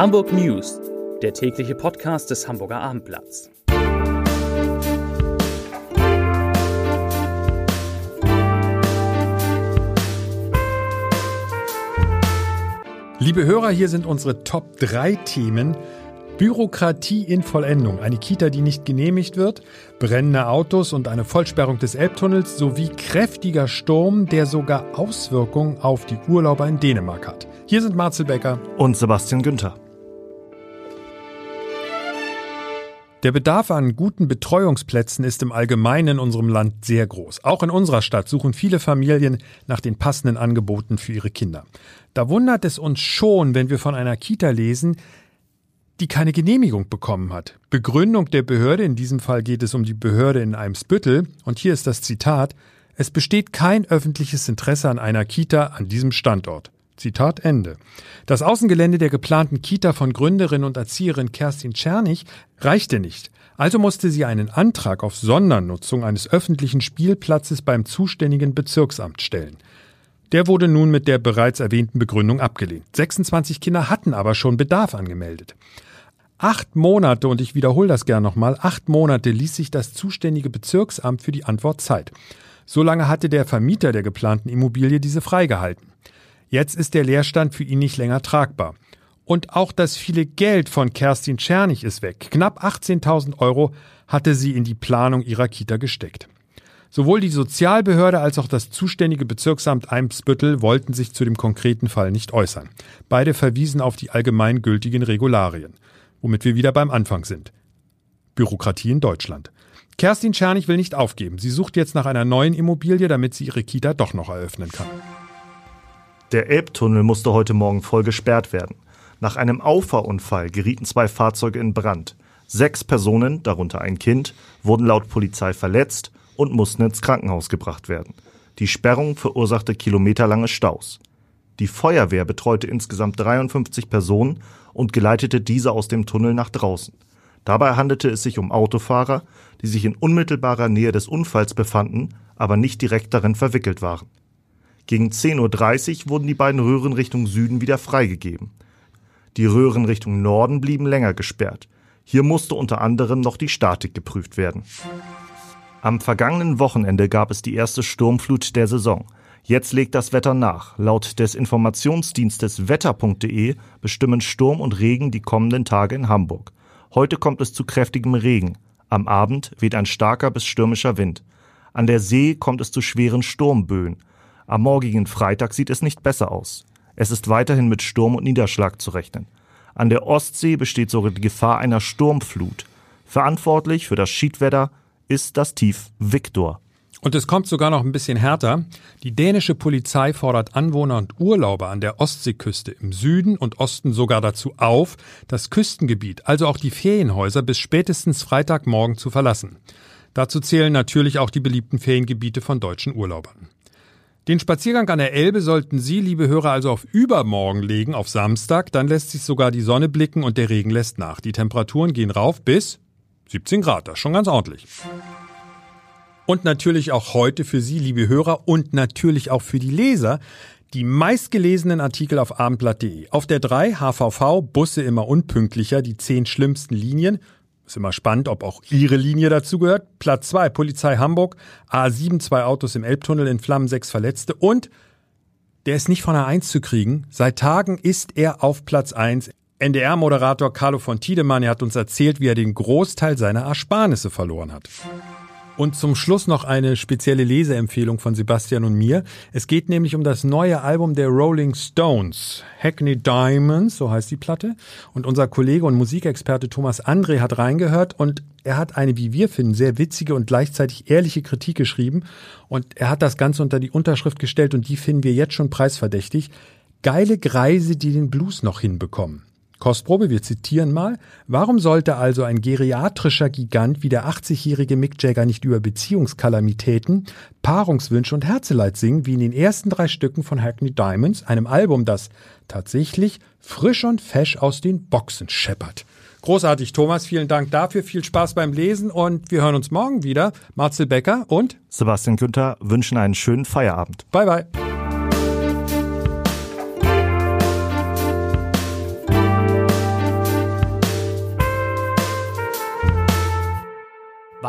Hamburg News, der tägliche Podcast des Hamburger Abendblatts. Liebe Hörer, hier sind unsere Top 3 Themen. Bürokratie in Vollendung, eine Kita, die nicht genehmigt wird, brennende Autos und eine Vollsperrung des Elbtunnels sowie kräftiger Sturm, der sogar Auswirkungen auf die Urlauber in Dänemark hat. Hier sind Marcel Becker und Sebastian Günther. Der Bedarf an guten Betreuungsplätzen ist im Allgemeinen in unserem Land sehr groß. Auch in unserer Stadt suchen viele Familien nach den passenden Angeboten für ihre Kinder. Da wundert es uns schon, wenn wir von einer Kita lesen, die keine Genehmigung bekommen hat. Begründung der Behörde, in diesem Fall geht es um die Behörde in Eimsbüttel, und hier ist das Zitat, es besteht kein öffentliches Interesse an einer Kita an diesem Standort. Zitat Ende. Das Außengelände der geplanten Kita von Gründerin und Erzieherin Kerstin Czernig reichte nicht. Also musste sie einen Antrag auf Sondernutzung eines öffentlichen Spielplatzes beim zuständigen Bezirksamt stellen. Der wurde nun mit der bereits erwähnten Begründung abgelehnt. 26 Kinder hatten aber schon Bedarf angemeldet. Acht Monate, und ich wiederhole das gern nochmal, acht Monate ließ sich das zuständige Bezirksamt für die Antwort Zeit. So lange hatte der Vermieter der geplanten Immobilie diese freigehalten. Jetzt ist der Leerstand für ihn nicht länger tragbar. Und auch das viele Geld von Kerstin Czernig ist weg. Knapp 18.000 Euro hatte sie in die Planung ihrer Kita gesteckt. Sowohl die Sozialbehörde als auch das zuständige Bezirksamt Eimsbüttel wollten sich zu dem konkreten Fall nicht äußern. Beide verwiesen auf die allgemeingültigen Regularien, womit wir wieder beim Anfang sind. Bürokratie in Deutschland. Kerstin Czernig will nicht aufgeben. Sie sucht jetzt nach einer neuen Immobilie, damit sie ihre Kita doch noch eröffnen kann. Der Elbtunnel musste heute Morgen voll gesperrt werden. Nach einem Auffahrunfall gerieten zwei Fahrzeuge in Brand. Sechs Personen, darunter ein Kind, wurden laut Polizei verletzt und mussten ins Krankenhaus gebracht werden. Die Sperrung verursachte kilometerlange Staus. Die Feuerwehr betreute insgesamt 53 Personen und geleitete diese aus dem Tunnel nach draußen. Dabei handelte es sich um Autofahrer, die sich in unmittelbarer Nähe des Unfalls befanden, aber nicht direkt darin verwickelt waren. Gegen 10.30 Uhr wurden die beiden Röhren Richtung Süden wieder freigegeben. Die Röhren Richtung Norden blieben länger gesperrt. Hier musste unter anderem noch die Statik geprüft werden. Am vergangenen Wochenende gab es die erste Sturmflut der Saison. Jetzt legt das Wetter nach. Laut des Informationsdienstes wetter.de bestimmen Sturm und Regen die kommenden Tage in Hamburg. Heute kommt es zu kräftigem Regen. Am Abend weht ein starker bis stürmischer Wind. An der See kommt es zu schweren Sturmböen. Am morgigen Freitag sieht es nicht besser aus. Es ist weiterhin mit Sturm und Niederschlag zu rechnen. An der Ostsee besteht sogar die Gefahr einer Sturmflut. Verantwortlich für das Schiedwetter ist das Tief Viktor. Und es kommt sogar noch ein bisschen härter. Die dänische Polizei fordert Anwohner und Urlauber an der Ostseeküste im Süden und Osten sogar dazu auf, das Küstengebiet, also auch die Ferienhäuser, bis spätestens Freitagmorgen zu verlassen. Dazu zählen natürlich auch die beliebten Feriengebiete von deutschen Urlaubern. Den Spaziergang an der Elbe sollten Sie, liebe Hörer, also auf übermorgen legen, auf Samstag. Dann lässt sich sogar die Sonne blicken und der Regen lässt nach. Die Temperaturen gehen rauf bis 17 Grad. Das ist schon ganz ordentlich. Und natürlich auch heute für Sie, liebe Hörer, und natürlich auch für die Leser, die meistgelesenen Artikel auf abendblatt.de. Auf der 3 HVV, Busse immer unpünktlicher, die 10 schlimmsten Linien. Ist immer spannend, ob auch Ihre Linie dazu gehört. Platz 2, Polizei Hamburg. A7, zwei Autos im Elbtunnel in Flammen, sechs Verletzte. Und der ist nicht von der 1 zu kriegen. Seit Tagen ist er auf Platz 1. NDR-Moderator Carlo von Tiedemann, er hat uns erzählt, wie er den Großteil seiner Ersparnisse verloren hat. Und zum Schluss noch eine spezielle Leseempfehlung von Sebastian und mir. Es geht nämlich um das neue Album der Rolling Stones. Hackney Diamonds, so heißt die Platte. Und unser Kollege und Musikexperte Thomas André hat reingehört und er hat eine, wie wir finden, sehr witzige und gleichzeitig ehrliche Kritik geschrieben. Und er hat das Ganze unter die Unterschrift gestellt und die finden wir jetzt schon preisverdächtig. Geile Greise, die den Blues noch hinbekommen. Kostprobe, wir zitieren mal. Warum sollte also ein geriatrischer Gigant wie der 80-jährige Mick Jagger nicht über Beziehungskalamitäten, Paarungswünsche und Herzeleid singen, wie in den ersten drei Stücken von Hackney Diamonds, einem Album, das tatsächlich frisch und fesch aus den Boxen scheppert? Großartig, Thomas. Vielen Dank dafür. Viel Spaß beim Lesen und wir hören uns morgen wieder. Marcel Becker und Sebastian Günther wünschen einen schönen Feierabend. Bye, bye.